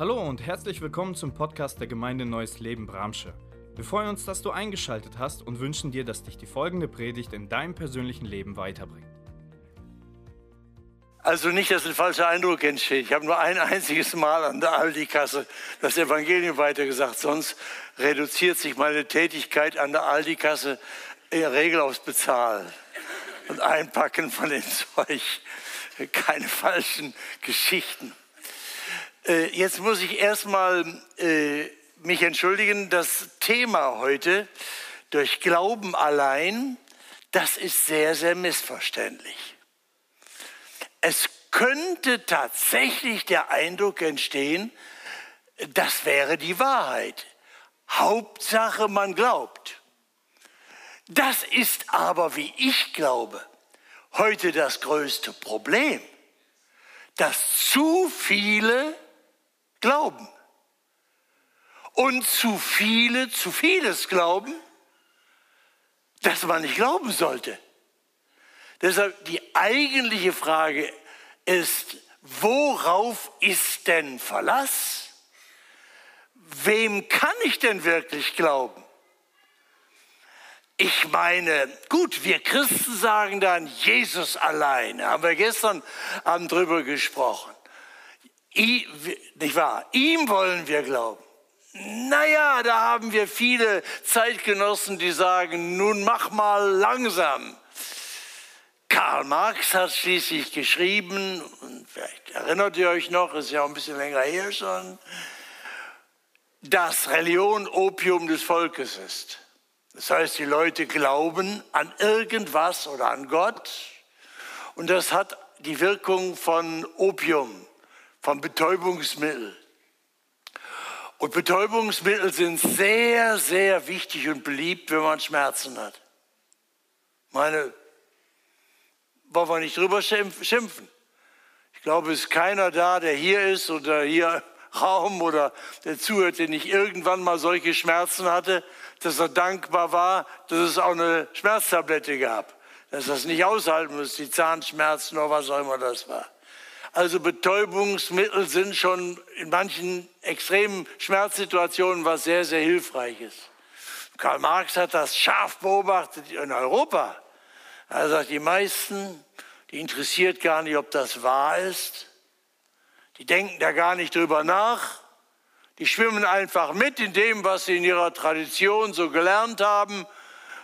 Hallo und herzlich willkommen zum Podcast der Gemeinde Neues Leben Bramsche. Wir freuen uns, dass du eingeschaltet hast und wünschen dir, dass dich die folgende Predigt in deinem persönlichen Leben weiterbringt. Also nicht, dass ein falscher Eindruck entsteht. Ich habe nur ein einziges Mal an der Aldi-Kasse das Evangelium weitergesagt. Sonst reduziert sich meine Tätigkeit an der Aldi-Kasse in der Regel aufs Bezahlen und Einpacken von dem Zeug. Keine falschen Geschichten. Äh, jetzt muss ich erstmal äh, mich entschuldigen. Das Thema heute, durch Glauben allein, das ist sehr, sehr missverständlich. Es könnte tatsächlich der Eindruck entstehen, das wäre die Wahrheit. Hauptsache, man glaubt. Das ist aber, wie ich glaube, heute das größte Problem, dass zu viele glauben. Und zu viele, zu vieles glauben, dass man nicht glauben sollte. Deshalb die eigentliche Frage ist, worauf ist denn Verlass? Wem kann ich denn wirklich glauben? Ich meine, gut, wir Christen sagen dann Jesus allein. Haben wir gestern Abend drüber gesprochen nicht wahr? Ihm wollen wir glauben. Naja, da haben wir viele Zeitgenossen, die sagen, nun mach mal langsam. Karl Marx hat schließlich geschrieben, und vielleicht erinnert ihr euch noch, ist ja auch ein bisschen länger her schon, dass Religion Opium des Volkes ist. Das heißt, die Leute glauben an irgendwas oder an Gott und das hat die Wirkung von Opium von Betäubungsmitteln. Und Betäubungsmittel sind sehr, sehr wichtig und beliebt, wenn man Schmerzen hat. Meine, wollen wir nicht drüber schimpfen. Ich glaube, es ist keiner da, der hier ist oder hier im Raum oder der zuhört, der nicht irgendwann mal solche Schmerzen hatte, dass er dankbar war, dass es auch eine Schmerztablette gab. Dass er es nicht aushalten muss, die Zahnschmerzen oder was auch immer das war. Also Betäubungsmittel sind schon in manchen extremen Schmerzsituationen was sehr, sehr Hilfreiches. Karl Marx hat das scharf beobachtet in Europa. Er sagt, die meisten, die interessiert gar nicht, ob das wahr ist. Die denken da gar nicht drüber nach. Die schwimmen einfach mit in dem, was sie in ihrer Tradition so gelernt haben.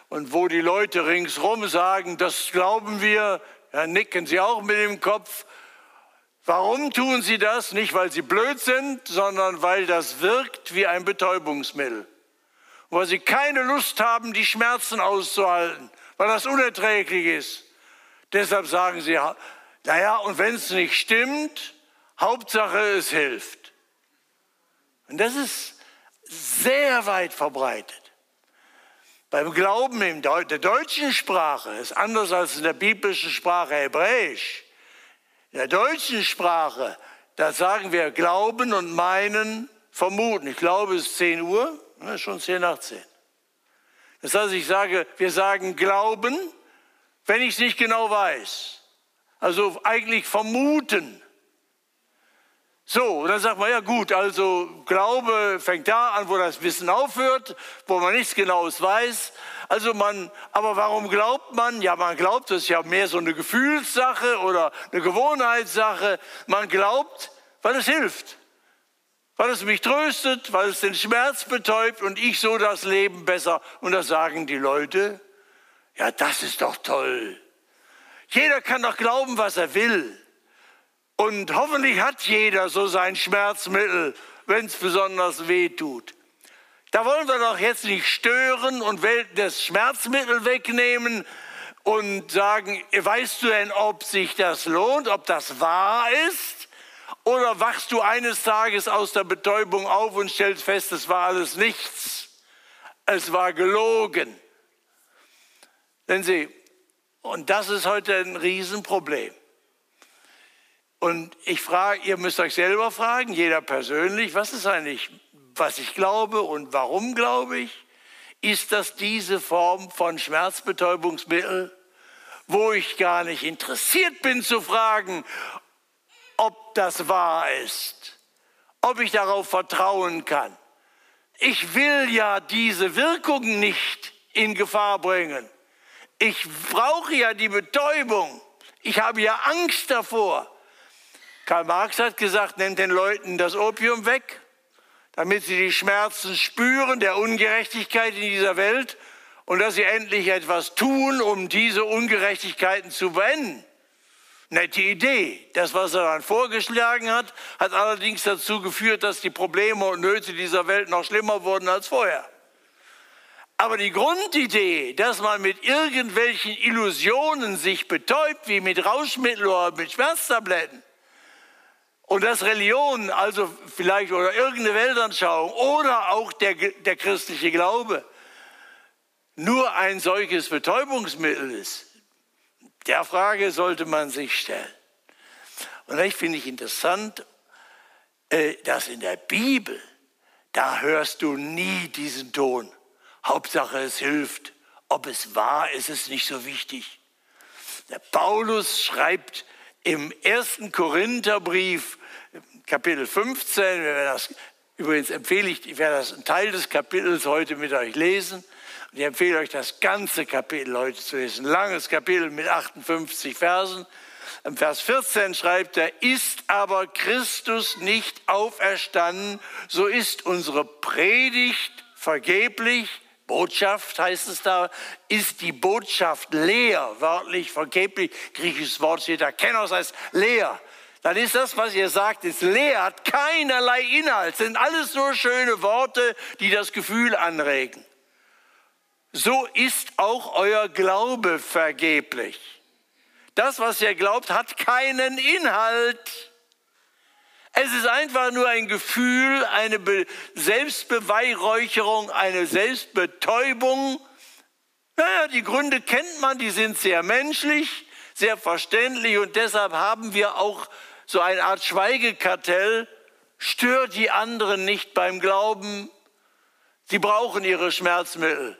Und wo die Leute ringsherum sagen, das glauben wir, dann nicken sie auch mit dem Kopf Warum tun sie das? Nicht, weil sie blöd sind, sondern weil das wirkt wie ein Betäubungsmittel. weil sie keine Lust haben, die Schmerzen auszuhalten, weil das unerträglich ist. Deshalb sagen sie, naja, und wenn es nicht stimmt, Hauptsache es hilft. Und das ist sehr weit verbreitet. Beim Glauben in der deutschen Sprache ist anders als in der biblischen Sprache Hebräisch der deutschen Sprache, da sagen wir glauben und meinen, vermuten. Ich glaube, es ist 10 Uhr, ne, schon 10 nach 10. Das heißt, ich sage, wir sagen glauben, wenn ich es nicht genau weiß. Also eigentlich vermuten. So, und dann sagt man, ja gut, also Glaube fängt da an, wo das Wissen aufhört, wo man nichts Genaues weiß. Also man, aber warum glaubt man? Ja, man glaubt, das ist ja mehr so eine Gefühlssache oder eine Gewohnheitssache. Man glaubt, weil es hilft, weil es mich tröstet, weil es den Schmerz betäubt und ich so das Leben besser. Und da sagen die Leute, ja, das ist doch toll. Jeder kann doch glauben, was er will. Und hoffentlich hat jeder so sein Schmerzmittel, wenn es besonders weh tut. Da wollen wir doch jetzt nicht stören und das Schmerzmittel wegnehmen und sagen, weißt du denn, ob sich das lohnt, ob das wahr ist? Oder wachst du eines Tages aus der Betäubung auf und stellst fest, es war alles nichts. Es war gelogen. Denn Sie, und das ist heute ein Riesenproblem. Und ich frage, ihr müsst euch selber fragen, jeder persönlich, was ist eigentlich, was ich glaube und warum glaube ich? Ist das diese Form von Schmerzbetäubungsmittel, wo ich gar nicht interessiert bin zu fragen, ob das wahr ist, ob ich darauf vertrauen kann. Ich will ja diese Wirkung nicht in Gefahr bringen. Ich brauche ja die Betäubung. Ich habe ja Angst davor. Karl Marx hat gesagt, nehmt den Leuten das Opium weg, damit sie die Schmerzen spüren der Ungerechtigkeit in dieser Welt und dass sie endlich etwas tun, um diese Ungerechtigkeiten zu beenden. Nette Idee. Das, was er dann vorgeschlagen hat, hat allerdings dazu geführt, dass die Probleme und Nöte dieser Welt noch schlimmer wurden als vorher. Aber die Grundidee, dass man mit irgendwelchen Illusionen sich betäubt, wie mit Rauschmittel oder mit Schmerztabletten, und dass Religion, also vielleicht oder irgendeine Weltanschauung oder auch der, der christliche Glaube, nur ein solches Betäubungsmittel ist, der Frage sollte man sich stellen. Und ich finde ich interessant, äh, dass in der Bibel, da hörst du nie diesen Ton. Hauptsache es hilft. Ob es wahr ist, ist nicht so wichtig. Der Paulus schreibt im ersten Korintherbrief, Kapitel 15, das, übrigens empfehle ich, ich werde das einen Teil des Kapitels heute mit euch lesen. Und ich empfehle euch, das ganze Kapitel heute zu lesen. Ein langes Kapitel mit 58 Versen. Im Vers 14 schreibt er, ist aber Christus nicht auferstanden, so ist unsere Predigt vergeblich. Botschaft heißt es da, ist die Botschaft leer, wörtlich vergeblich, griechisches Wort steht da, Kenos heißt leer. Dann ist das, was ihr sagt, ist leer, hat keinerlei Inhalt, sind alles nur schöne Worte, die das Gefühl anregen so ist auch euer Glaube vergeblich. Das, was ihr glaubt, hat keinen Inhalt. Es ist einfach nur ein Gefühl, eine Selbstbeweihräucherung, eine Selbstbetäubung. Naja, die Gründe kennt man, die sind sehr menschlich, sehr verständlich und deshalb haben wir auch so eine Art Schweigekartell. Stört die anderen nicht beim Glauben. Sie brauchen ihre Schmerzmittel.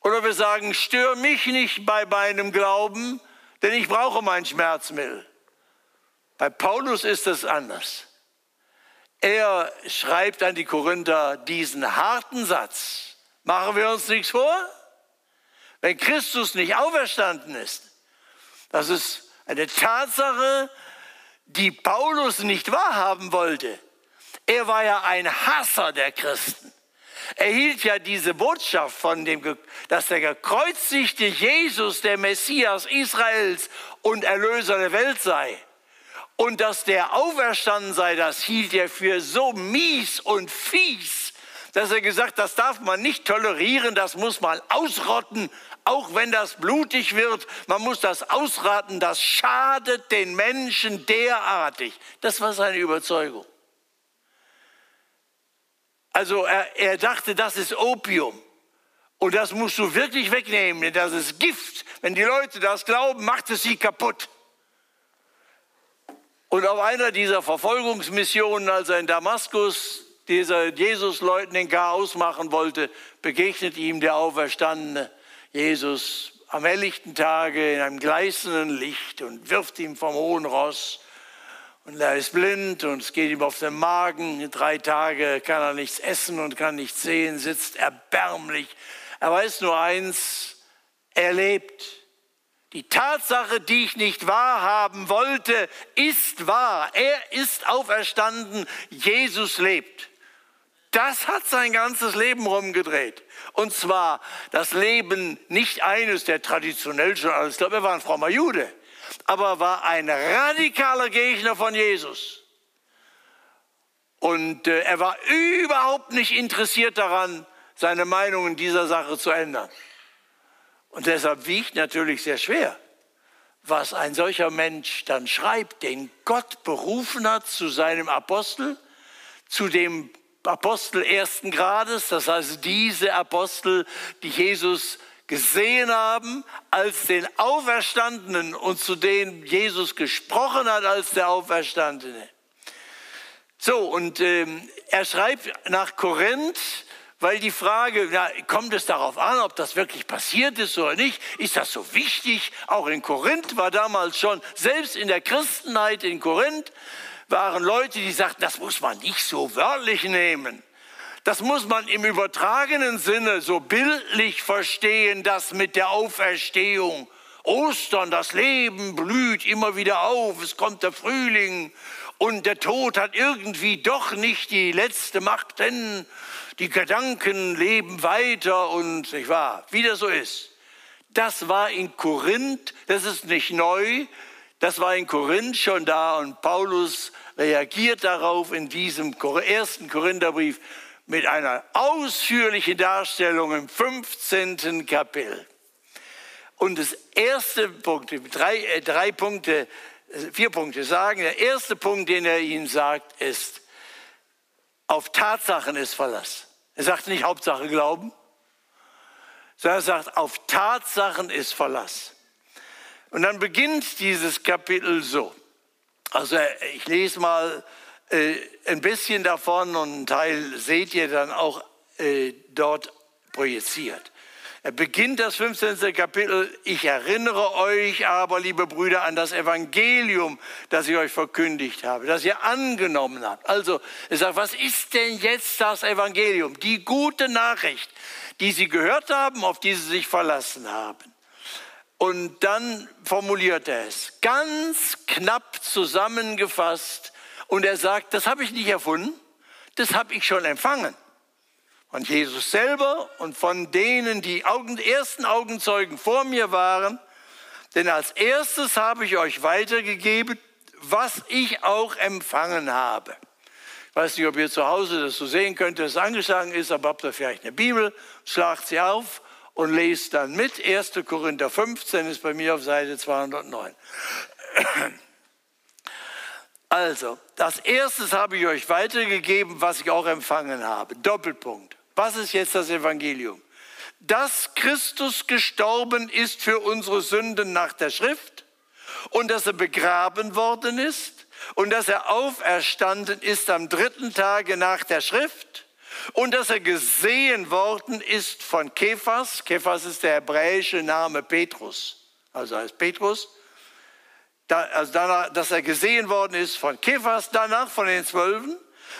Oder wir sagen, stör mich nicht bei meinem Glauben, denn ich brauche mein Schmerzmittel. Bei Paulus ist es anders. Er schreibt an die Korinther diesen harten Satz. Machen wir uns nichts vor? Wenn Christus nicht auferstanden ist, das ist eine Tatsache, die Paulus nicht wahrhaben wollte. Er war ja ein Hasser der Christen. Er hielt ja diese Botschaft von dem, dass der gekreuzigte Jesus der Messias Israels und Erlöser der Welt sei. Und dass der auferstanden sei, das hielt er für so mies und fies, dass er gesagt, das darf man nicht tolerieren, das muss man ausrotten, auch wenn das blutig wird. Man muss das ausraten, das schadet den Menschen derartig. Das war seine Überzeugung. Also er, er dachte, das ist Opium. Und das musst du wirklich wegnehmen, denn das ist Gift. Wenn die Leute das glauben, macht es sie kaputt. Und auf einer dieser Verfolgungsmissionen, als er in Damaskus dieser Jesus-Leuten den Chaos machen wollte, begegnet ihm der auferstandene Jesus am helllichten Tage in einem gleißenden Licht und wirft ihm vom hohen Ross und er ist blind und es geht ihm auf den Magen. Drei Tage kann er nichts essen und kann nichts sehen, sitzt erbärmlich. Er weiß nur eins, er lebt. Die Tatsache, die ich nicht wahrhaben wollte, ist wahr. Er ist auferstanden. Jesus lebt. Das hat sein ganzes Leben rumgedreht. Und zwar das Leben nicht eines, der traditionell schon alles glaubt, er war ein frommer Jude aber war ein radikaler Gegner von Jesus. Und äh, er war überhaupt nicht interessiert daran, seine Meinung in dieser Sache zu ändern. Und deshalb wiegt natürlich sehr schwer, was ein solcher Mensch dann schreibt, den Gott berufen hat zu seinem Apostel, zu dem Apostel ersten Grades, das heißt diese Apostel, die Jesus gesehen haben als den Auferstandenen und zu denen Jesus gesprochen hat als der Auferstandene. So, und ähm, er schreibt nach Korinth, weil die Frage, na, kommt es darauf an, ob das wirklich passiert ist oder nicht? Ist das so wichtig? Auch in Korinth war damals schon, selbst in der Christenheit in Korinth, waren Leute, die sagten, das muss man nicht so wörtlich nehmen. Das muss man im übertragenen Sinne so bildlich verstehen, das mit der Auferstehung. Ostern, das Leben blüht immer wieder auf, es kommt der Frühling und der Tod hat irgendwie doch nicht die letzte Macht, denn die Gedanken leben weiter und nicht wahr, wie das so ist. Das war in Korinth, das ist nicht neu, das war in Korinth schon da und Paulus reagiert darauf in diesem ersten Korintherbrief mit einer ausführlichen Darstellung im 15. Kapitel. Und das erste Punkt, drei, äh, drei Punkte, äh, vier Punkte sagen. Der erste Punkt, den er ihnen sagt, ist, auf Tatsachen ist Verlass. Er sagt nicht Hauptsache Glauben, sondern er sagt, auf Tatsachen ist Verlass. Und dann beginnt dieses Kapitel so. Also ich lese mal äh, ein bisschen davon und einen Teil seht ihr dann auch äh, dort projiziert. Er beginnt das 15. Kapitel. Ich erinnere euch aber, liebe Brüder, an das Evangelium, das ich euch verkündigt habe, das ihr angenommen habt. Also, er sagt, was ist denn jetzt das Evangelium? Die gute Nachricht, die sie gehört haben, auf die sie sich verlassen haben. Und dann formuliert er es ganz knapp zusammengefasst. Und er sagt, das habe ich nicht erfunden, das habe ich schon empfangen von Jesus selber und von denen, die Augen, ersten Augenzeugen vor mir waren. Denn als erstes habe ich euch weitergegeben, was ich auch empfangen habe. Ich weiß nicht, ob ihr zu Hause das so sehen könnt, dass es angeschlagen ist, aber habt ihr vielleicht eine Bibel, schlagt sie auf und lest dann mit. 1. Korinther 15 ist bei mir auf Seite 209. Also, das erstes habe ich euch weitergegeben, was ich auch empfangen habe. Doppelpunkt. Was ist jetzt das Evangelium? Dass Christus gestorben ist für unsere Sünden nach der Schrift und dass er begraben worden ist und dass er auferstanden ist am dritten Tage nach der Schrift und dass er gesehen worden ist von Kephas. Kephas ist der hebräische Name Petrus, also heißt Petrus. Da, also danach, dass er gesehen worden ist von Kephas, danach von den Zwölfen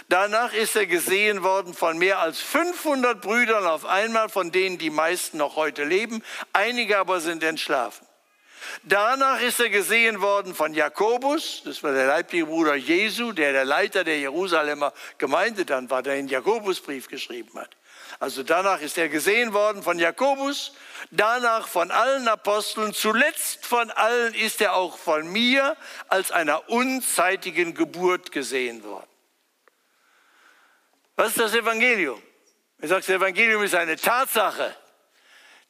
Danach ist er gesehen worden von mehr als 500 Brüdern auf einmal, von denen die meisten noch heute leben, einige aber sind entschlafen. Danach ist er gesehen worden von Jakobus, das war der leibliche Bruder Jesu, der der Leiter der Jerusalemer Gemeinde dann war, der den Jakobusbrief geschrieben hat. Also danach ist er gesehen worden von Jakobus, danach von allen Aposteln, zuletzt von allen ist er auch von mir als einer unzeitigen Geburt gesehen worden. Was ist das Evangelium? Er sagt, das Evangelium ist eine Tatsache,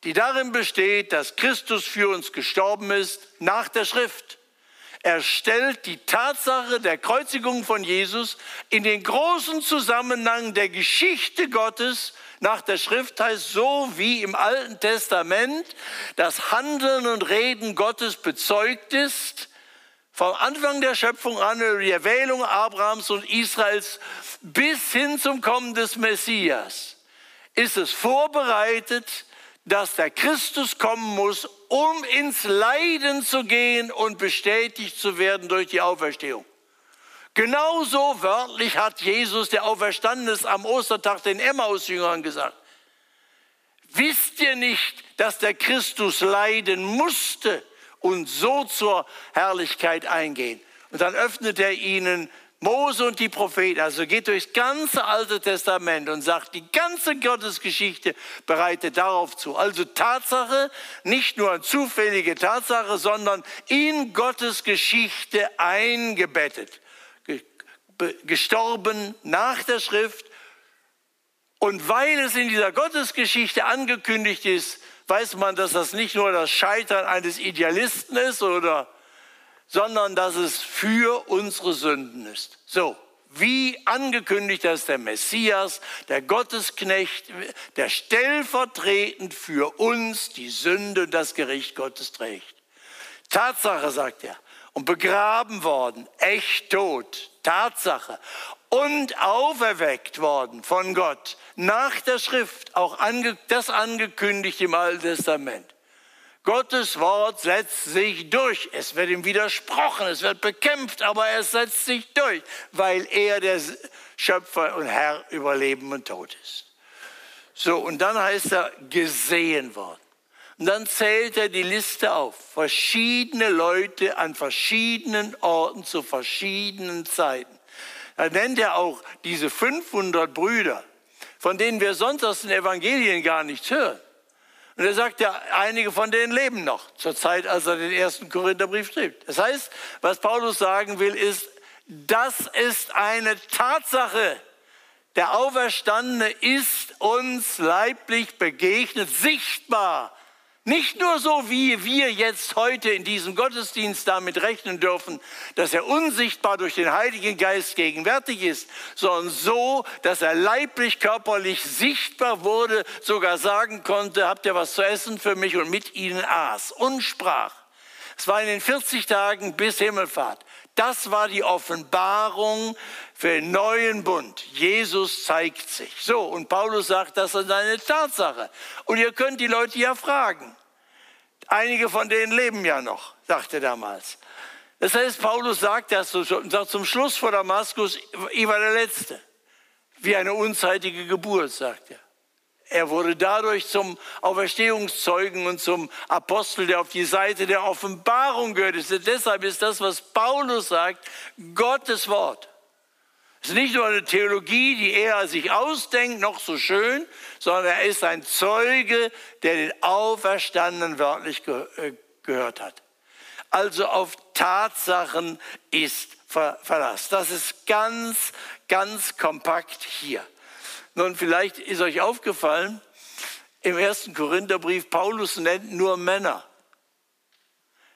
die darin besteht, dass Christus für uns gestorben ist nach der Schrift. Er stellt die Tatsache der Kreuzigung von Jesus in den großen Zusammenhang der Geschichte Gottes nach der Schrift heißt so wie im Alten Testament das Handeln und Reden Gottes bezeugt ist, vom Anfang der Schöpfung an, die Erwählung Abrahams und Israels bis hin zum Kommen des Messias ist es vorbereitet, dass der Christus kommen muss, um ins Leiden zu gehen und bestätigt zu werden durch die Auferstehung. Genauso wörtlich hat Jesus, der auferstanden ist, am Ostertag den Emmaus-Jüngern gesagt. Wisst ihr nicht, dass der Christus leiden musste und so zur Herrlichkeit eingehen? Und dann öffnet er ihnen Mose und die Propheten, also geht durchs ganze Alte Testament und sagt, die ganze Gottesgeschichte bereitet darauf zu. Also Tatsache, nicht nur eine zufällige Tatsache, sondern in Gottes Geschichte eingebettet. Gestorben nach der Schrift. Und weil es in dieser Gottesgeschichte angekündigt ist, weiß man, dass das nicht nur das Scheitern eines Idealisten ist oder sondern dass es für unsere Sünden ist. So, wie angekündigt, dass der Messias, der Gottesknecht, der stellvertretend für uns die Sünde und das Gericht Gottes trägt. Tatsache, sagt er, und begraben worden, echt tot, Tatsache, und auferweckt worden von Gott nach der Schrift, auch ange, das angekündigt im Alten Testament. Gottes Wort setzt sich durch. Es wird ihm widersprochen, es wird bekämpft, aber es setzt sich durch, weil er der Schöpfer und Herr über Leben und Tod ist. So, und dann heißt er gesehen worden. Und dann zählt er die Liste auf. Verschiedene Leute an verschiedenen Orten zu verschiedenen Zeiten. Da nennt er auch diese 500 Brüder, von denen wir sonst aus den Evangelien gar nichts hören. Und er sagt ja, einige von denen leben noch zur Zeit, als er den ersten Korintherbrief schrieb. Das heißt, was Paulus sagen will, ist, das ist eine Tatsache. Der Auferstandene ist uns leiblich begegnet, sichtbar nicht nur so, wie wir jetzt heute in diesem Gottesdienst damit rechnen dürfen, dass er unsichtbar durch den Heiligen Geist gegenwärtig ist, sondern so, dass er leiblich, körperlich sichtbar wurde, sogar sagen konnte, habt ihr was zu essen für mich und mit ihnen aß und sprach. Es war in den 40 Tagen bis Himmelfahrt. Das war die Offenbarung für den neuen Bund. Jesus zeigt sich. So, und Paulus sagt, das ist eine Tatsache. Und ihr könnt die Leute ja fragen. Einige von denen leben ja noch, sagte damals. Das heißt, Paulus sagt das sagt zum Schluss vor Damaskus, ich war der Letzte. Wie eine unzeitige Geburt, sagt er. Er wurde dadurch zum Auferstehungszeugen und zum Apostel, der auf die Seite der Offenbarung gehört. Deshalb ist das, was Paulus sagt, Gottes Wort. Es ist nicht nur eine Theologie, die er sich ausdenkt, noch so schön, sondern er ist ein Zeuge, der den Auferstandenen wörtlich äh, gehört hat. Also auf Tatsachen ist Verlass. Das ist ganz, ganz kompakt hier. Nun, vielleicht ist euch aufgefallen, im ersten Korintherbrief, Paulus nennt nur Männer.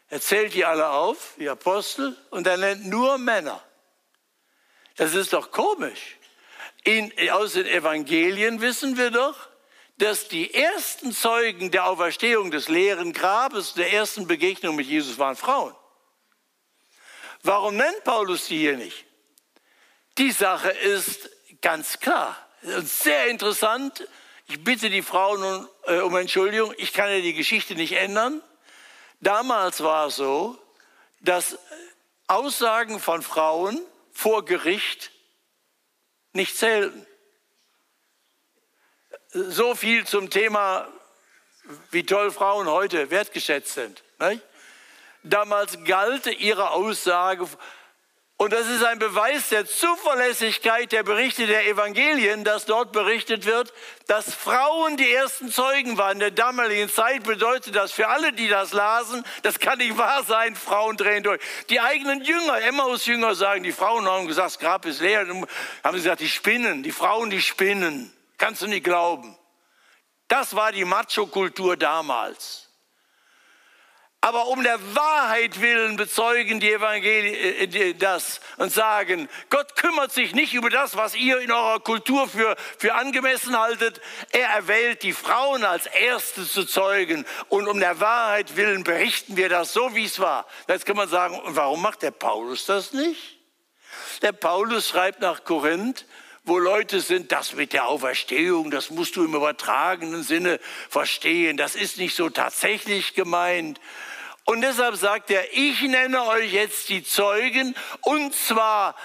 Er zählt die alle auf, die Apostel, und er nennt nur Männer. Das ist doch komisch. In, aus den Evangelien wissen wir doch, dass die ersten Zeugen der Auferstehung des leeren Grabes, der ersten Begegnung mit Jesus waren Frauen. Warum nennt Paulus die hier nicht? Die Sache ist ganz klar. Sehr interessant. Ich bitte die Frauen um, äh, um Entschuldigung. Ich kann ja die Geschichte nicht ändern. Damals war es so, dass Aussagen von Frauen vor Gericht nicht zählten. So viel zum Thema, wie toll Frauen heute wertgeschätzt sind. Nicht? Damals galt ihre Aussage und das ist ein Beweis der Zuverlässigkeit der Berichte der Evangelien, dass dort berichtet wird, dass Frauen die ersten Zeugen waren. In der damaligen Zeit bedeutet das für alle, die das lasen, das kann nicht wahr sein, Frauen drehen durch. Die eigenen Jünger, Emmaus-Jünger sagen, die Frauen haben gesagt, das Grab ist leer. Dann haben sie gesagt, die spinnen, die Frauen, die spinnen. Kannst du nicht glauben. Das war die Macho-Kultur damals. Aber um der Wahrheit willen bezeugen die Evangelien äh, das und sagen, Gott kümmert sich nicht über das, was ihr in eurer Kultur für, für angemessen haltet. Er erwählt die Frauen als Erste zu zeugen. Und um der Wahrheit willen berichten wir das so, wie es war. Jetzt kann man sagen, warum macht der Paulus das nicht? Der Paulus schreibt nach Korinth, wo Leute sind, das mit der Auferstehung, das musst du im übertragenen Sinne verstehen. Das ist nicht so tatsächlich gemeint. Und deshalb sagt er, ich nenne euch jetzt die Zeugen und zwar,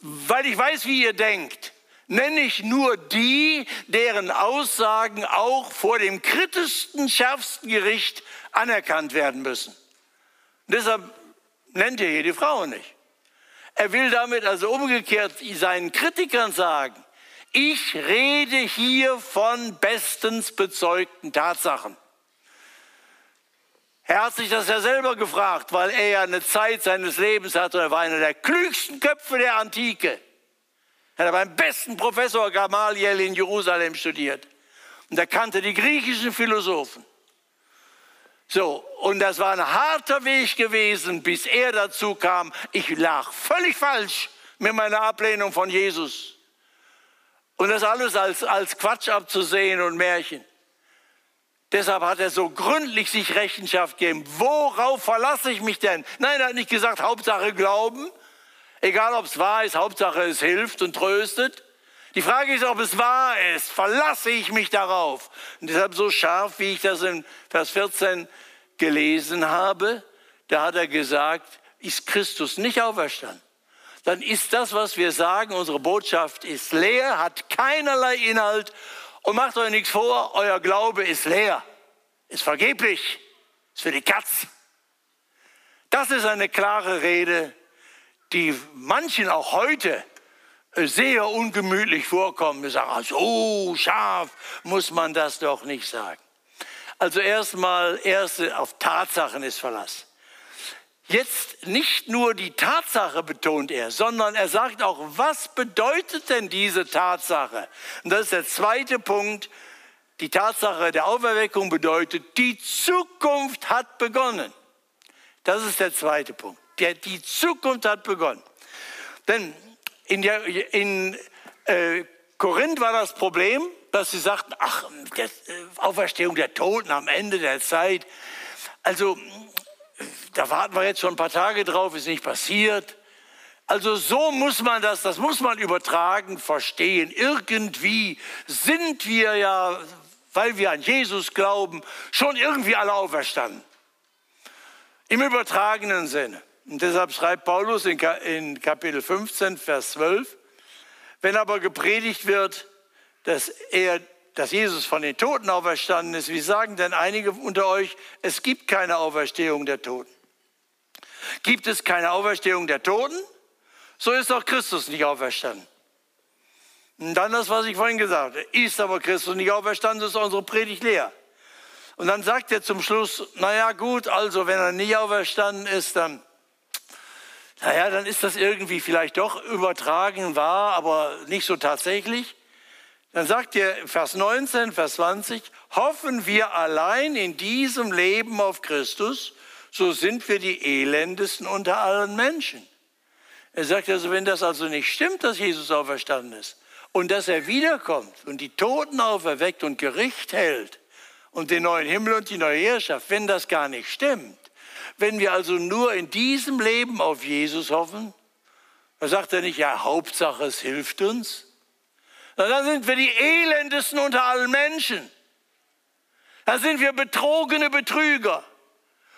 weil ich weiß, wie ihr denkt, nenne ich nur die, deren Aussagen auch vor dem kritischsten, schärfsten Gericht anerkannt werden müssen. Und deshalb nennt er hier die Frauen nicht. Er will damit also umgekehrt seinen Kritikern sagen, ich rede hier von bestens bezeugten Tatsachen. Er hat sich das ja selber gefragt, weil er ja eine Zeit seines Lebens hatte. Er war einer der klügsten Köpfe der Antike. Er hat beim besten Professor Gamaliel in Jerusalem studiert. Und er kannte die griechischen Philosophen. So, und das war ein harter Weg gewesen, bis er dazu kam, ich lag völlig falsch mit meiner Ablehnung von Jesus. Und das alles als, als Quatsch abzusehen und Märchen. Deshalb hat er so gründlich sich Rechenschaft gegeben. Worauf verlasse ich mich denn? Nein, er hat nicht gesagt, Hauptsache Glauben. Egal ob es wahr ist, Hauptsache es hilft und tröstet. Die Frage ist, ob es wahr ist. Verlasse ich mich darauf? Und deshalb so scharf, wie ich das in Vers 14 gelesen habe, da hat er gesagt, ist Christus nicht auferstanden? Dann ist das, was wir sagen, unsere Botschaft ist leer, hat keinerlei Inhalt und macht euch nichts vor, euer Glaube ist leer, ist vergeblich, ist für die Katz. Das ist eine klare Rede, die manchen auch heute sehr ungemütlich vorkommen. Wir sagen, so scharf muss man das doch nicht sagen. Also erstmal, erste auf Tatsachen ist Verlass. Jetzt nicht nur die Tatsache betont er, sondern er sagt auch, was bedeutet denn diese Tatsache? Und das ist der zweite Punkt. Die Tatsache der Auferweckung bedeutet, die Zukunft hat begonnen. Das ist der zweite Punkt. die Zukunft hat begonnen. Denn in, der, in äh, Korinth war das Problem, dass sie sagten, ach, der, äh, Auferstehung der Toten am Ende der Zeit. Also, da warten wir jetzt schon ein paar Tage drauf, ist nicht passiert. Also so muss man das, das muss man übertragen, verstehen. Irgendwie sind wir ja, weil wir an Jesus glauben, schon irgendwie alle auferstanden. Im übertragenen Sinne. Und deshalb schreibt Paulus in Kapitel 15, Vers 12, wenn aber gepredigt wird, dass, er, dass Jesus von den Toten auferstanden ist, wie sagen denn einige unter euch, es gibt keine Auferstehung der Toten? Gibt es keine Auferstehung der Toten? So ist auch Christus nicht auferstanden. Und dann das, was ich vorhin gesagt habe. Ist aber Christus nicht auferstanden, ist unsere Predigt leer. Und dann sagt er zum Schluss, naja gut, also wenn er nicht auferstanden ist, dann naja, dann ist das irgendwie vielleicht doch übertragen wahr, aber nicht so tatsächlich. Dann sagt er Vers 19, Vers 20, hoffen wir allein in diesem Leben auf Christus, so sind wir die elendesten unter allen Menschen. Er sagt also, wenn das also nicht stimmt, dass Jesus auferstanden ist und dass er wiederkommt und die Toten auferweckt und Gericht hält und den neuen Himmel und die neue Herrschaft, wenn das gar nicht stimmt, wenn wir also nur in diesem Leben auf Jesus hoffen, dann sagt er nicht, ja, Hauptsache es hilft uns. dann sind wir die elendesten unter allen Menschen. Dann sind wir betrogene Betrüger.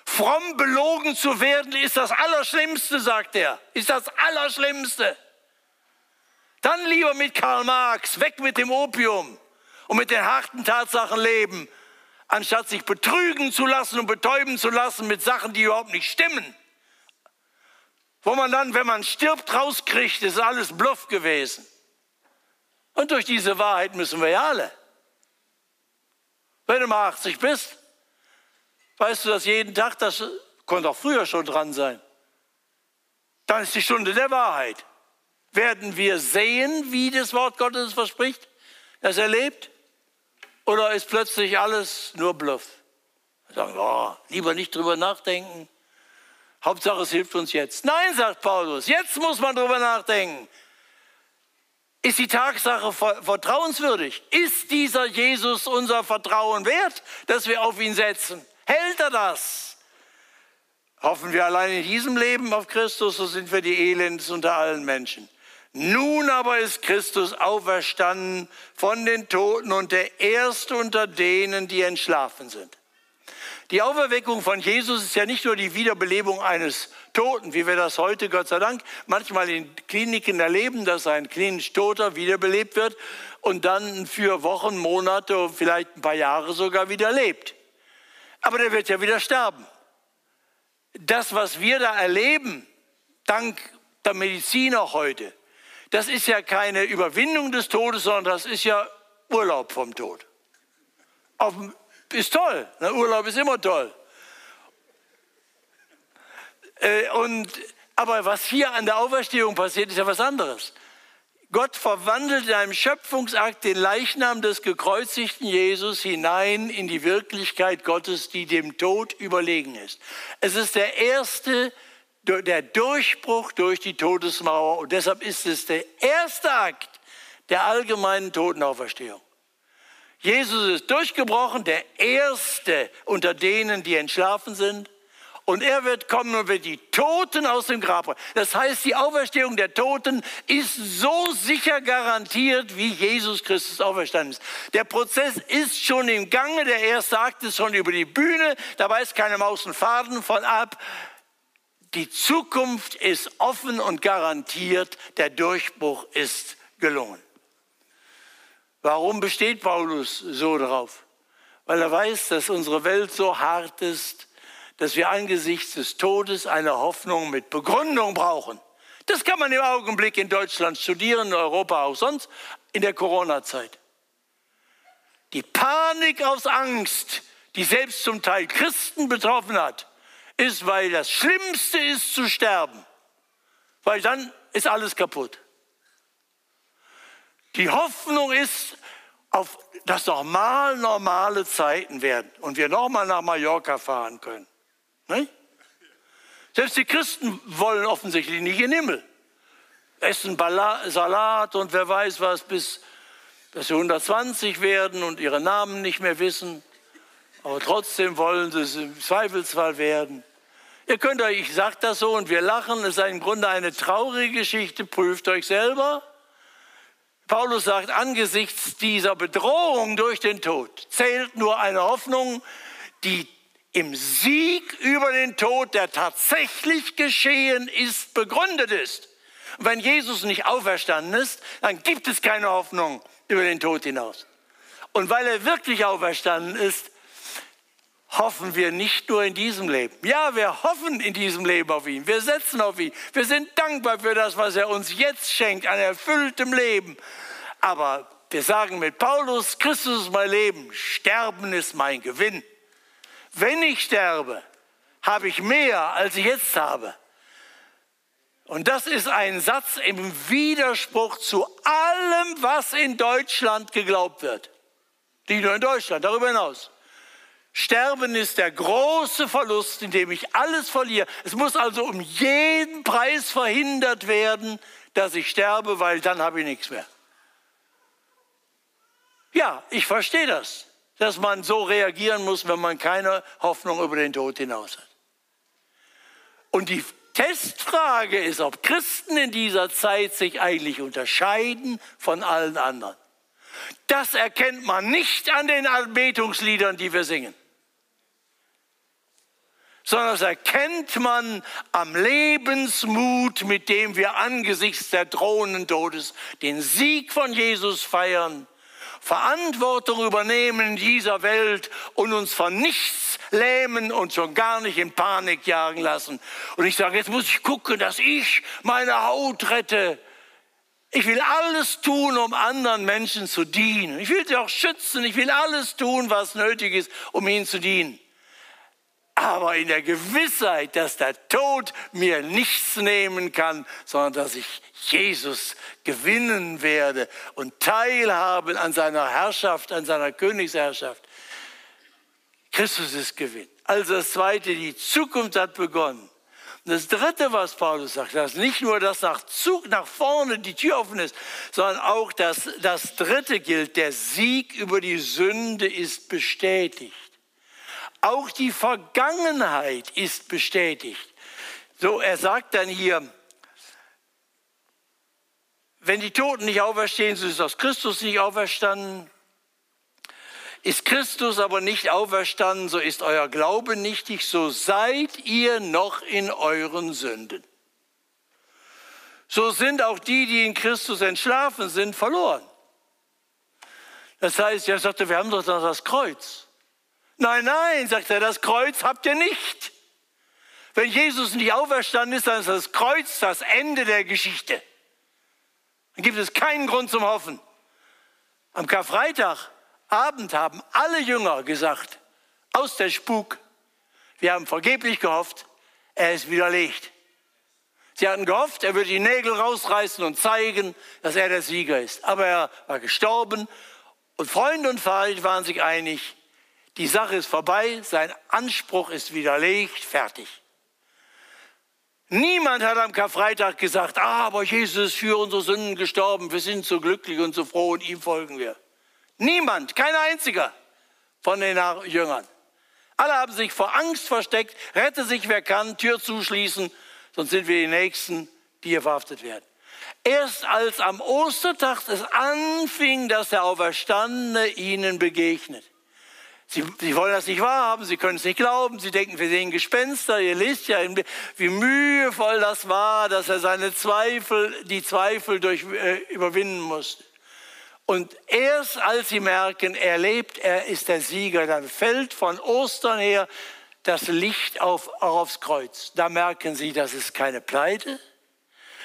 Fromm belogen zu werden ist das Allerschlimmste, sagt er. Ist das Allerschlimmste. Dann lieber mit Karl Marx, weg mit dem Opium und mit den harten Tatsachen leben anstatt sich betrügen zu lassen und betäuben zu lassen mit Sachen, die überhaupt nicht stimmen. Wo man dann, wenn man stirbt, rauskriegt, ist alles Bluff gewesen. Und durch diese Wahrheit müssen wir ja alle. Wenn du mal 80 bist, weißt du das jeden Tag, das konnte auch früher schon dran sein. Dann ist die Stunde der Wahrheit. Werden wir sehen, wie das Wort Gottes verspricht, das er lebt? Oder ist plötzlich alles nur Bluff? Sagen, oh, lieber nicht drüber nachdenken. Hauptsache, es hilft uns jetzt. Nein, sagt Paulus, jetzt muss man drüber nachdenken. Ist die Tatsache vertrauenswürdig? Ist dieser Jesus unser Vertrauen wert, dass wir auf ihn setzen? Hält er das? Hoffen wir allein in diesem Leben auf Christus, so sind wir die Elends unter allen Menschen. Nun aber ist Christus auferstanden von den Toten und der Erste unter denen, die entschlafen sind. Die Auferweckung von Jesus ist ja nicht nur die Wiederbelebung eines Toten, wie wir das heute, Gott sei Dank, manchmal in Kliniken erleben, dass ein klinisch Toter wiederbelebt wird und dann für Wochen, Monate, vielleicht ein paar Jahre sogar wieder lebt. Aber der wird ja wieder sterben. Das, was wir da erleben, dank der Medizin auch heute, das ist ja keine Überwindung des Todes, sondern das ist ja Urlaub vom Tod. Auf, ist toll, ne? Urlaub ist immer toll. Äh, und, aber was hier an der Auferstehung passiert, ist ja was anderes. Gott verwandelt in einem Schöpfungsakt den Leichnam des gekreuzigten Jesus hinein in die Wirklichkeit Gottes, die dem Tod überlegen ist. Es ist der erste der Durchbruch durch die Todesmauer. Und deshalb ist es der erste Akt der allgemeinen Totenauferstehung. Jesus ist durchgebrochen, der erste unter denen, die entschlafen sind. Und er wird kommen und wird die Toten aus dem Grab bringen. Das heißt, die Auferstehung der Toten ist so sicher garantiert, wie Jesus Christus auferstanden ist. Der Prozess ist schon im Gange. Der erste Akt ist schon über die Bühne. Da weiß keine Maus und Faden von ab. Die Zukunft ist offen und garantiert. Der Durchbruch ist gelungen. Warum besteht Paulus so darauf? Weil er weiß, dass unsere Welt so hart ist, dass wir angesichts des Todes eine Hoffnung mit Begründung brauchen. Das kann man im Augenblick in Deutschland studieren, in Europa auch sonst, in der Corona-Zeit. Die Panik aus Angst, die selbst zum Teil Christen betroffen hat, ist, weil das Schlimmste ist zu sterben, weil dann ist alles kaputt. Die Hoffnung ist, auf, dass normal normale Zeiten werden und wir nochmal nach Mallorca fahren können. Ne? Selbst die Christen wollen offensichtlich nicht in den Himmel. Essen Salat und wer weiß was, bis dass sie 120 werden und ihre Namen nicht mehr wissen. Aber trotzdem wollen sie es im Zweifelsfall werden. Ihr könnt euch, ich sage das so und wir lachen, es ist im Grunde eine traurige Geschichte, prüft euch selber. Paulus sagt, angesichts dieser Bedrohung durch den Tod zählt nur eine Hoffnung, die im Sieg über den Tod, der tatsächlich geschehen ist, begründet ist. Und wenn Jesus nicht auferstanden ist, dann gibt es keine Hoffnung über den Tod hinaus. Und weil er wirklich auferstanden ist, hoffen wir nicht nur in diesem Leben. Ja, wir hoffen in diesem Leben auf ihn. Wir setzen auf ihn. Wir sind dankbar für das, was er uns jetzt schenkt, an erfülltem Leben. Aber wir sagen mit Paulus, Christus ist mein Leben, Sterben ist mein Gewinn. Wenn ich sterbe, habe ich mehr, als ich jetzt habe. Und das ist ein Satz im Widerspruch zu allem, was in Deutschland geglaubt wird. Nicht nur in Deutschland, darüber hinaus. Sterben ist der große Verlust, in dem ich alles verliere. Es muss also um jeden Preis verhindert werden, dass ich sterbe, weil dann habe ich nichts mehr. Ja, ich verstehe das dass man so reagieren muss, wenn man keine Hoffnung über den Tod hinaus hat. Und die Testfrage ist, ob Christen in dieser Zeit sich eigentlich unterscheiden von allen anderen. Das erkennt man nicht an den Anbetungsliedern, die wir singen, sondern das erkennt man am Lebensmut, mit dem wir angesichts der drohenden Todes den Sieg von Jesus feiern Verantwortung übernehmen in dieser Welt und uns von nichts lähmen und schon gar nicht in Panik jagen lassen. Und ich sage, jetzt muss ich gucken, dass ich meine Haut rette. Ich will alles tun, um anderen Menschen zu dienen. Ich will sie auch schützen. Ich will alles tun, was nötig ist, um ihnen zu dienen aber in der Gewissheit, dass der Tod mir nichts nehmen kann, sondern dass ich Jesus gewinnen werde und teilhaben an seiner Herrschaft, an seiner Königsherrschaft. Christus ist Gewinn. Also das Zweite, die Zukunft hat begonnen. Und das Dritte, was Paulus sagt, dass nicht nur das nach Zug nach vorne die Tür offen ist, sondern auch das, das Dritte gilt, der Sieg über die Sünde ist bestätigt. Auch die Vergangenheit ist bestätigt. So, er sagt dann hier, wenn die Toten nicht auferstehen, so ist aus Christus nicht auferstanden. Ist Christus aber nicht auferstanden, so ist euer Glaube nichtig, so seid ihr noch in euren Sünden. So sind auch die, die in Christus entschlafen sind, verloren. Das heißt, er sagte, wir haben doch das Kreuz. Nein, nein, sagt er, das Kreuz habt ihr nicht. Wenn Jesus nicht auferstanden ist, dann ist das Kreuz das Ende der Geschichte. Dann gibt es keinen Grund zum Hoffen. Am Karfreitagabend haben alle Jünger gesagt, aus der Spuk, wir haben vergeblich gehofft, er ist widerlegt. Sie hatten gehofft, er würde die Nägel rausreißen und zeigen, dass er der Sieger ist. Aber er war gestorben und Freunde und Feind waren sich einig, die Sache ist vorbei, sein Anspruch ist widerlegt, fertig. Niemand hat am Karfreitag gesagt, ah, aber Jesus ist für unsere Sünden gestorben, wir sind so glücklich und so froh und ihm folgen wir. Niemand, kein einziger von den Jüngern. Alle haben sich vor Angst versteckt. Rette sich, wer kann, Tür zuschließen, sonst sind wir die Nächsten, die hier verhaftet werden. Erst als am Ostertag es anfing, dass der Auferstandene ihnen begegnet. Sie, sie, wollen das nicht wahrhaben, sie können es nicht glauben, sie denken, wir sehen Gespenster. Ihr lest ja, wie mühevoll das war, dass er seine Zweifel, die Zweifel durch, äh, überwinden musste. Und erst als sie merken, er lebt, er ist der Sieger, dann fällt von Ostern her das Licht auf, auch aufs Kreuz. Da merken sie, das ist keine Pleite,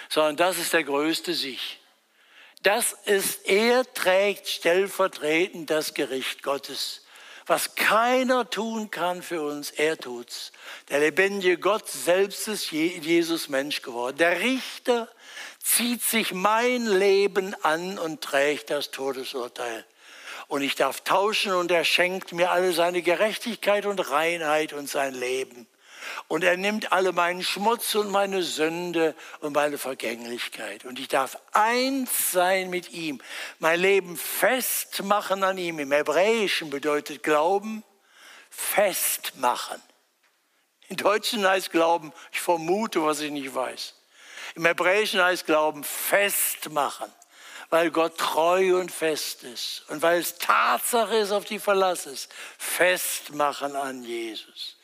sondern das ist der größte Sieg. Das ist, er trägt stellvertretend das Gericht Gottes. Was keiner tun kann für uns, er tut's. Der lebendige Gott selbst ist Jesus Mensch geworden. Der Richter zieht sich mein Leben an und trägt das Todesurteil. Und ich darf tauschen und er schenkt mir alle seine Gerechtigkeit und Reinheit und sein Leben. Und er nimmt alle meinen Schmutz und meine Sünde und meine Vergänglichkeit. Und ich darf eins sein mit ihm, mein Leben festmachen an ihm. Im Hebräischen bedeutet Glauben festmachen. Im Deutschen heißt Glauben, ich vermute, was ich nicht weiß. Im Hebräischen heißt Glauben festmachen, weil Gott treu und fest ist und weil es Tatsache ist, auf die Verlass ist. Festmachen an Jesus.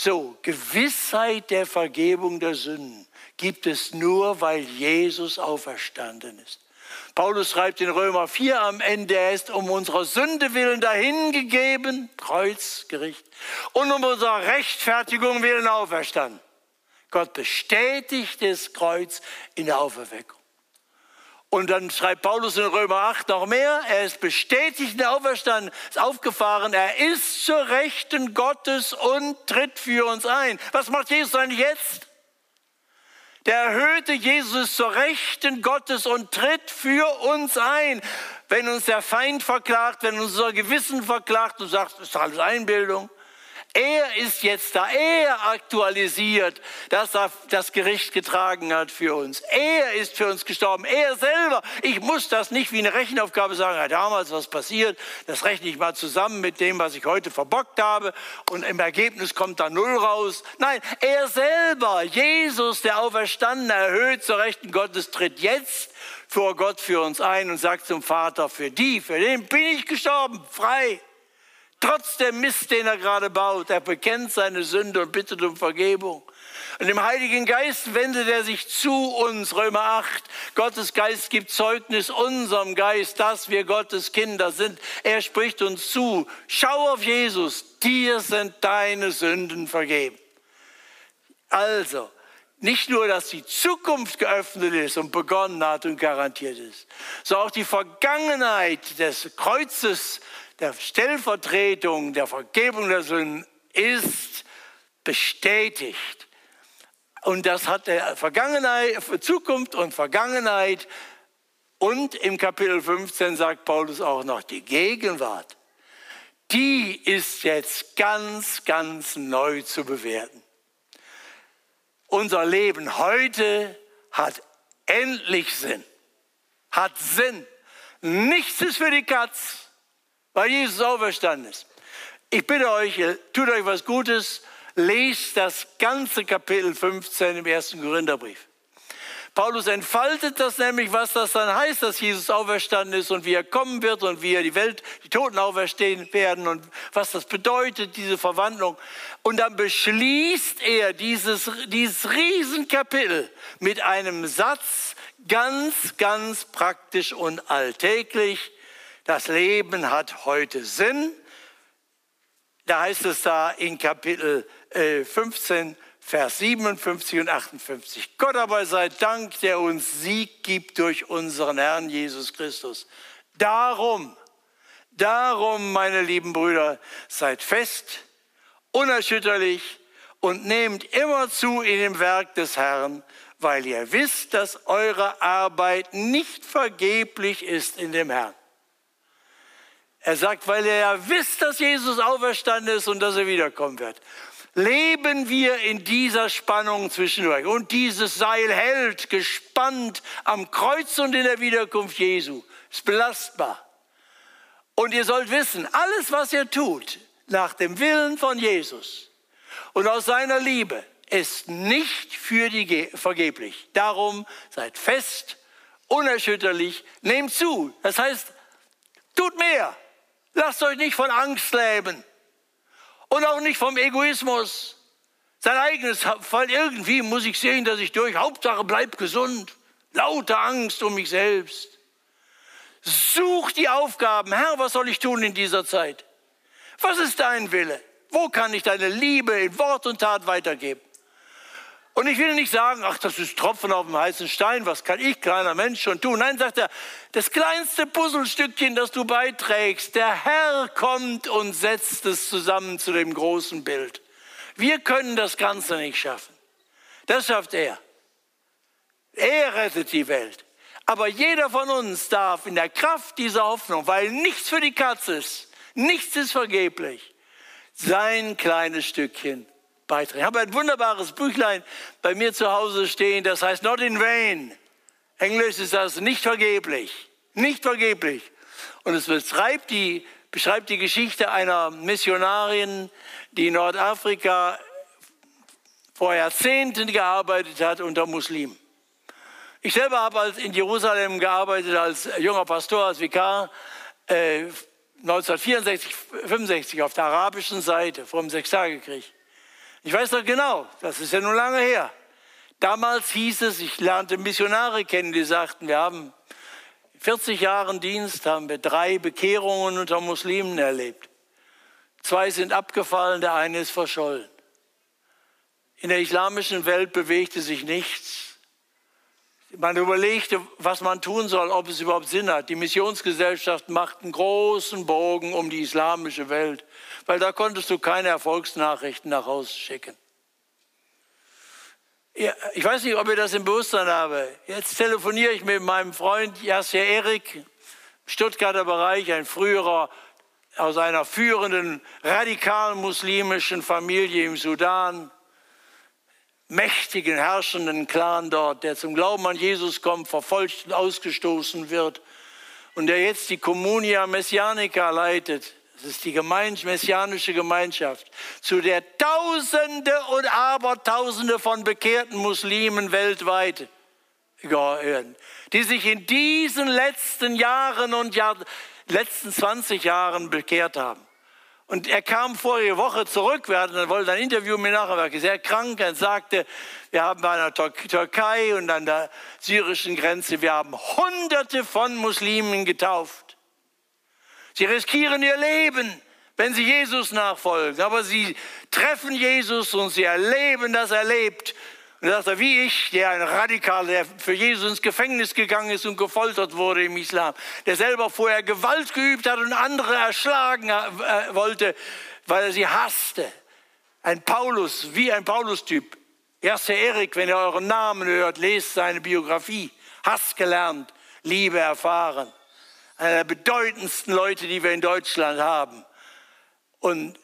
So, Gewissheit der Vergebung der Sünden gibt es nur, weil Jesus auferstanden ist. Paulus schreibt in Römer 4 am Ende, er ist um unserer Sünde willen dahingegeben, Kreuzgericht, und um unserer Rechtfertigung willen auferstanden. Gott bestätigt das Kreuz in der Auferweckung. Und dann schreibt Paulus in Römer 8 noch mehr, er ist bestätigt in der Auferstanden, ist aufgefahren, er ist zur Rechten Gottes und tritt für uns ein. Was macht Jesus eigentlich jetzt? Der erhöhte Jesus zur Rechten Gottes und tritt für uns ein. Wenn uns der Feind verklagt, wenn uns unser Gewissen verklagt und sagt, das ist alles Einbildung, er ist jetzt da. Er aktualisiert, dass er das Gericht getragen hat für uns. Er ist für uns gestorben. Er selber. Ich muss das nicht wie eine Rechenaufgabe sagen, ja, damals was passiert. Das rechne ich mal zusammen mit dem, was ich heute verbockt habe. Und im Ergebnis kommt da Null raus. Nein, er selber, Jesus, der Auferstandene, erhöht zur Rechten Gottes, tritt jetzt vor Gott für uns ein und sagt zum Vater, für die, für den bin ich gestorben, frei. Trotz der Mist, den er gerade baut, er bekennt seine Sünde und bittet um Vergebung. Und im Heiligen Geist wendet er sich zu uns, Römer 8. Gottes Geist gibt Zeugnis unserem Geist, dass wir Gottes Kinder sind. Er spricht uns zu. Schau auf Jesus, dir sind deine Sünden vergeben. Also, nicht nur, dass die Zukunft geöffnet ist und begonnen hat und garantiert ist, sondern auch die Vergangenheit des Kreuzes der Stellvertretung, der Vergebung der Sünden ist bestätigt. Und das hat der Vergangenheit, Zukunft und Vergangenheit. Und im Kapitel 15 sagt Paulus auch noch die Gegenwart. Die ist jetzt ganz, ganz neu zu bewerten. Unser Leben heute hat endlich Sinn. Hat Sinn. Nichts ist für die Katz weil Jesus auferstanden ist. Ich bitte euch, tut euch was Gutes, lest das ganze Kapitel 15 im ersten Korintherbrief. Paulus entfaltet das nämlich, was das dann heißt, dass Jesus auferstanden ist und wie er kommen wird und wie er die Welt, die Toten auferstehen werden und was das bedeutet, diese Verwandlung. Und dann beschließt er dieses, dieses Riesenkapitel mit einem Satz, ganz, ganz praktisch und alltäglich. Das Leben hat heute Sinn. Da heißt es da in Kapitel 15, äh, Vers 57 und 58. Gott aber sei Dank, der uns Sieg gibt durch unseren Herrn Jesus Christus. Darum, darum, meine lieben Brüder, seid fest, unerschütterlich und nehmt immer zu in dem Werk des Herrn, weil ihr wisst, dass eure Arbeit nicht vergeblich ist in dem Herrn. Er sagt, weil er ja wisst, dass Jesus auferstanden ist und dass er wiederkommen wird. Leben wir in dieser Spannung zwischen euch. Und dieses Seil hält gespannt am Kreuz und in der Wiederkunft Jesu. Ist belastbar. Und ihr sollt wissen, alles, was ihr tut, nach dem Willen von Jesus und aus seiner Liebe ist nicht für die vergeblich. Darum seid fest, unerschütterlich, nehmt zu. Das heißt, tut mehr. Lasst euch nicht von Angst leben und auch nicht vom Egoismus. Sein eigenes, weil irgendwie muss ich sehen, dass ich durch. Hauptsache bleib gesund. Lauter Angst um mich selbst. Such die Aufgaben. Herr, was soll ich tun in dieser Zeit? Was ist dein Wille? Wo kann ich deine Liebe in Wort und Tat weitergeben? Und ich will nicht sagen, ach, das ist Tropfen auf dem heißen Stein, was kann ich, kleiner Mensch, schon tun? Nein, sagt er, das kleinste Puzzlestückchen, das du beiträgst, der Herr kommt und setzt es zusammen zu dem großen Bild. Wir können das Ganze nicht schaffen. Das schafft er. Er rettet die Welt. Aber jeder von uns darf in der Kraft dieser Hoffnung, weil nichts für die Katze ist, nichts ist vergeblich, sein kleines Stückchen beitragen. Ich habe ein wunderbares Büchlein bei mir zu Hause stehen, das heißt Not in Vain. Englisch ist das nicht vergeblich, nicht vergeblich. Und es beschreibt die, beschreibt die Geschichte einer Missionarin, die in Nordafrika vor Jahrzehnten gearbeitet hat unter Muslimen. Ich selber habe in Jerusalem gearbeitet als junger Pastor, als Vikar, äh, 1964, 65 auf der arabischen Seite vor dem Sechstagekrieg. Ich weiß noch genau, das ist ja nun lange her. Damals hieß es, ich lernte Missionare kennen, die sagten, wir haben 40 Jahren Dienst, haben wir drei Bekehrungen unter Muslimen erlebt. Zwei sind abgefallen, der eine ist verschollen. In der islamischen Welt bewegte sich nichts. Man überlegte, was man tun soll, ob es überhaupt Sinn hat. Die Missionsgesellschaft macht einen großen Bogen um die islamische Welt, weil da konntest du keine Erfolgsnachrichten nach Hause schicken. Ich weiß nicht, ob ich das im Bewusstsein habe. Jetzt telefoniere ich mit meinem Freund Yasser Erik, Stuttgarter Bereich, ein früherer aus einer führenden radikal muslimischen Familie im Sudan mächtigen, herrschenden Clan dort, der zum Glauben an Jesus kommt, verfolgt und ausgestoßen wird und der jetzt die Communia Messianica leitet. Das ist die Gemeinde, messianische Gemeinschaft, zu der Tausende und Abertausende von bekehrten Muslimen weltweit gehören, die sich in diesen letzten Jahren und Jahr, letzten 20 Jahren bekehrt haben. Und er kam vorige Woche zurück, wir hatten, wollte ein Interview mit nachher, er war sehr krank, er sagte, wir haben bei der Türkei und an der syrischen Grenze, wir haben hunderte von Muslimen getauft. Sie riskieren ihr Leben, wenn sie Jesus nachfolgen, aber sie treffen Jesus und sie erleben, dass er lebt und er sagt, wie ich, der ein Radikal, der für Jesus ins Gefängnis gegangen ist und gefoltert wurde im Islam, der selber vorher Gewalt geübt hat und andere erschlagen äh, wollte, weil er sie hasste. Ein Paulus, wie ein Paulus-Typ. Erster Erik, wenn ihr euren Namen hört, lest seine Biografie. Hass gelernt, Liebe erfahren. Einer der bedeutendsten Leute, die wir in Deutschland haben. Und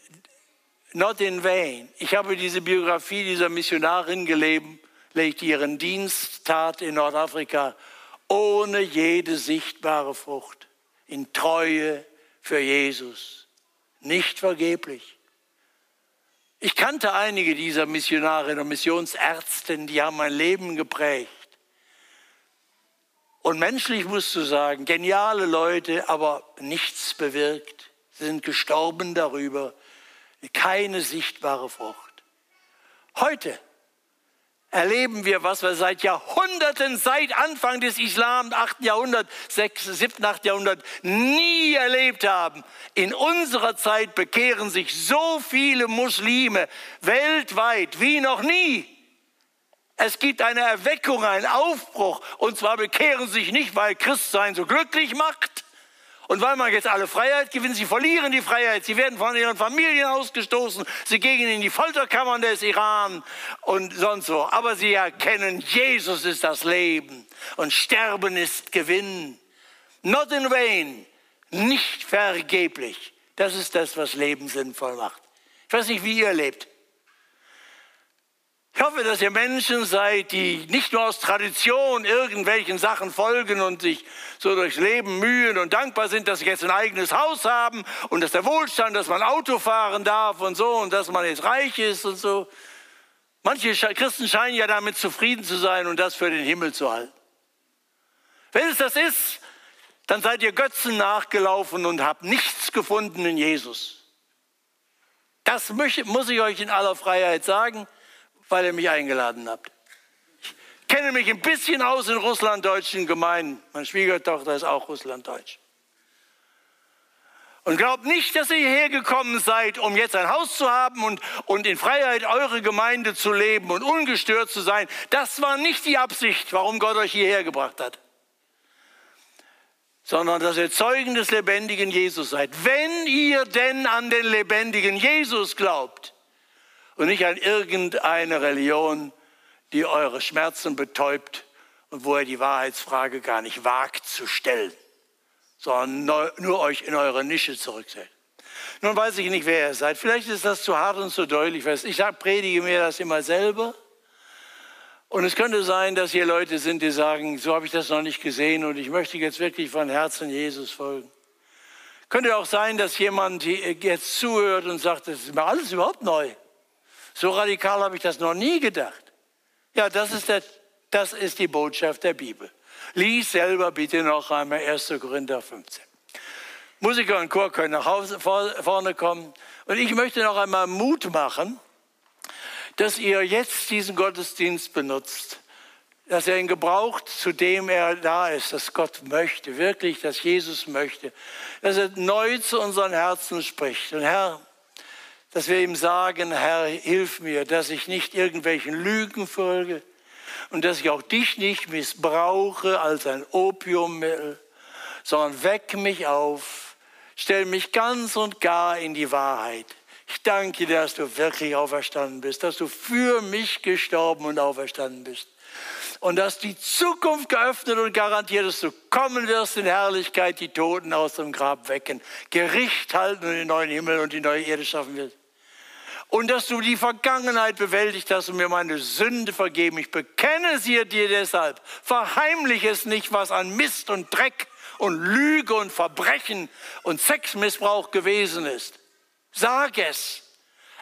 not in vain. Ich habe diese Biografie dieser Missionarin gelebt, die ihren Dienst tat in Nordafrika ohne jede sichtbare Frucht, in Treue für Jesus, nicht vergeblich. Ich kannte einige dieser Missionarinnen und Missionsärzten, die haben mein Leben geprägt. Und menschlich musst du sagen, geniale Leute, aber nichts bewirkt, Sie sind gestorben darüber, keine sichtbare Frucht. Heute erleben wir, was wir seit Jahrhunderten, seit Anfang des Islam, 8. Jahrhundert, 6., 7., 8. Jahrhundert, nie erlebt haben. In unserer Zeit bekehren sich so viele Muslime weltweit wie noch nie. Es gibt eine Erweckung, einen Aufbruch. Und zwar bekehren sich nicht, weil Christsein so glücklich macht, und weil man jetzt alle Freiheit gewinnt, sie verlieren die Freiheit, sie werden von ihren Familien ausgestoßen, sie gehen in die Folterkammern des Iran und sonst so. Aber sie erkennen, Jesus ist das Leben und Sterben ist Gewinn. Not in vain, nicht vergeblich. Das ist das, was Leben sinnvoll macht. Ich weiß nicht, wie ihr lebt. Ich hoffe, dass ihr Menschen seid, die nicht nur aus Tradition irgendwelchen Sachen folgen und sich so durchs Leben mühen und dankbar sind, dass sie jetzt ein eigenes Haus haben und dass der Wohlstand, dass man Auto fahren darf und so und dass man jetzt reich ist und so. Manche Christen scheinen ja damit zufrieden zu sein und das für den Himmel zu halten. Wenn es das ist, dann seid ihr Götzen nachgelaufen und habt nichts gefunden in Jesus. Das muss ich euch in aller Freiheit sagen weil ihr mich eingeladen habt. Ich kenne mich ein bisschen aus in russlanddeutschen Gemeinden. Meine Schwiegertochter ist auch russlanddeutsch. Und glaubt nicht, dass ihr hierher gekommen seid, um jetzt ein Haus zu haben und, und in Freiheit eure Gemeinde zu leben und ungestört zu sein. Das war nicht die Absicht, warum Gott euch hierher gebracht hat. Sondern dass ihr Zeugen des lebendigen Jesus seid. Wenn ihr denn an den lebendigen Jesus glaubt, und nicht an irgendeine Religion, die eure Schmerzen betäubt und wo ihr die Wahrheitsfrage gar nicht wagt zu stellen, sondern nur euch in eure Nische zurücksetzt. Nun weiß ich nicht, wer ihr seid. Vielleicht ist das zu hart und zu deutlich. Ich predige mir das immer selber. Und es könnte sein, dass hier Leute sind, die sagen, so habe ich das noch nicht gesehen und ich möchte jetzt wirklich von Herzen Jesus folgen. Könnte auch sein, dass jemand jetzt zuhört und sagt, das ist mir alles überhaupt neu. So radikal habe ich das noch nie gedacht. Ja, das ist, der, das ist die Botschaft der Bibel. Lies selber bitte noch einmal 1. Korinther 15. Musiker und Chor können nach Hause, vorne kommen. Und ich möchte noch einmal Mut machen, dass ihr jetzt diesen Gottesdienst benutzt, dass er ihn gebraucht, zu dem er da ist, dass Gott möchte, wirklich, dass Jesus möchte, dass er neu zu unseren Herzen spricht. Und Herr, dass wir ihm sagen, Herr, hilf mir, dass ich nicht irgendwelchen Lügen folge und dass ich auch dich nicht missbrauche als ein Opiummittel, sondern weck mich auf, stell mich ganz und gar in die Wahrheit. Ich danke dir, dass du wirklich auferstanden bist, dass du für mich gestorben und auferstanden bist. Und dass die Zukunft geöffnet und garantiert, dass du kommen wirst in Herrlichkeit, die Toten aus dem Grab wecken, Gericht halten und den neuen Himmel und die neue Erde schaffen wirst und dass du die Vergangenheit bewältigt hast und mir meine Sünde vergeben. Ich bekenne sie dir deshalb. Verheimliche es nicht, was an Mist und Dreck und Lüge und Verbrechen und Sexmissbrauch gewesen ist. Sag es.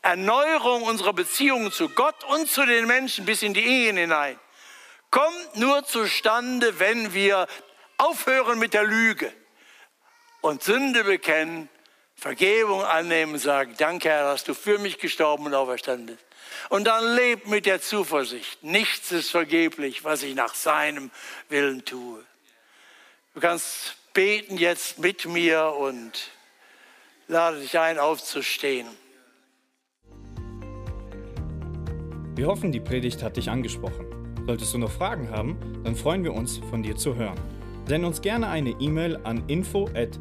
Erneuerung unserer Beziehungen zu Gott und zu den Menschen bis in die Ehen hinein kommt nur zustande, wenn wir aufhören mit der Lüge und Sünde bekennen Vergebung annehmen, sagen, danke Herr, dass du für mich gestorben und auferstanden bist. Und dann lebt mit der Zuversicht. Nichts ist vergeblich, was ich nach seinem Willen tue. Du kannst beten jetzt mit mir und lade dich ein, aufzustehen. Wir hoffen, die Predigt hat dich angesprochen. Solltest du noch Fragen haben, dann freuen wir uns, von dir zu hören. Send uns gerne eine E-Mail an info@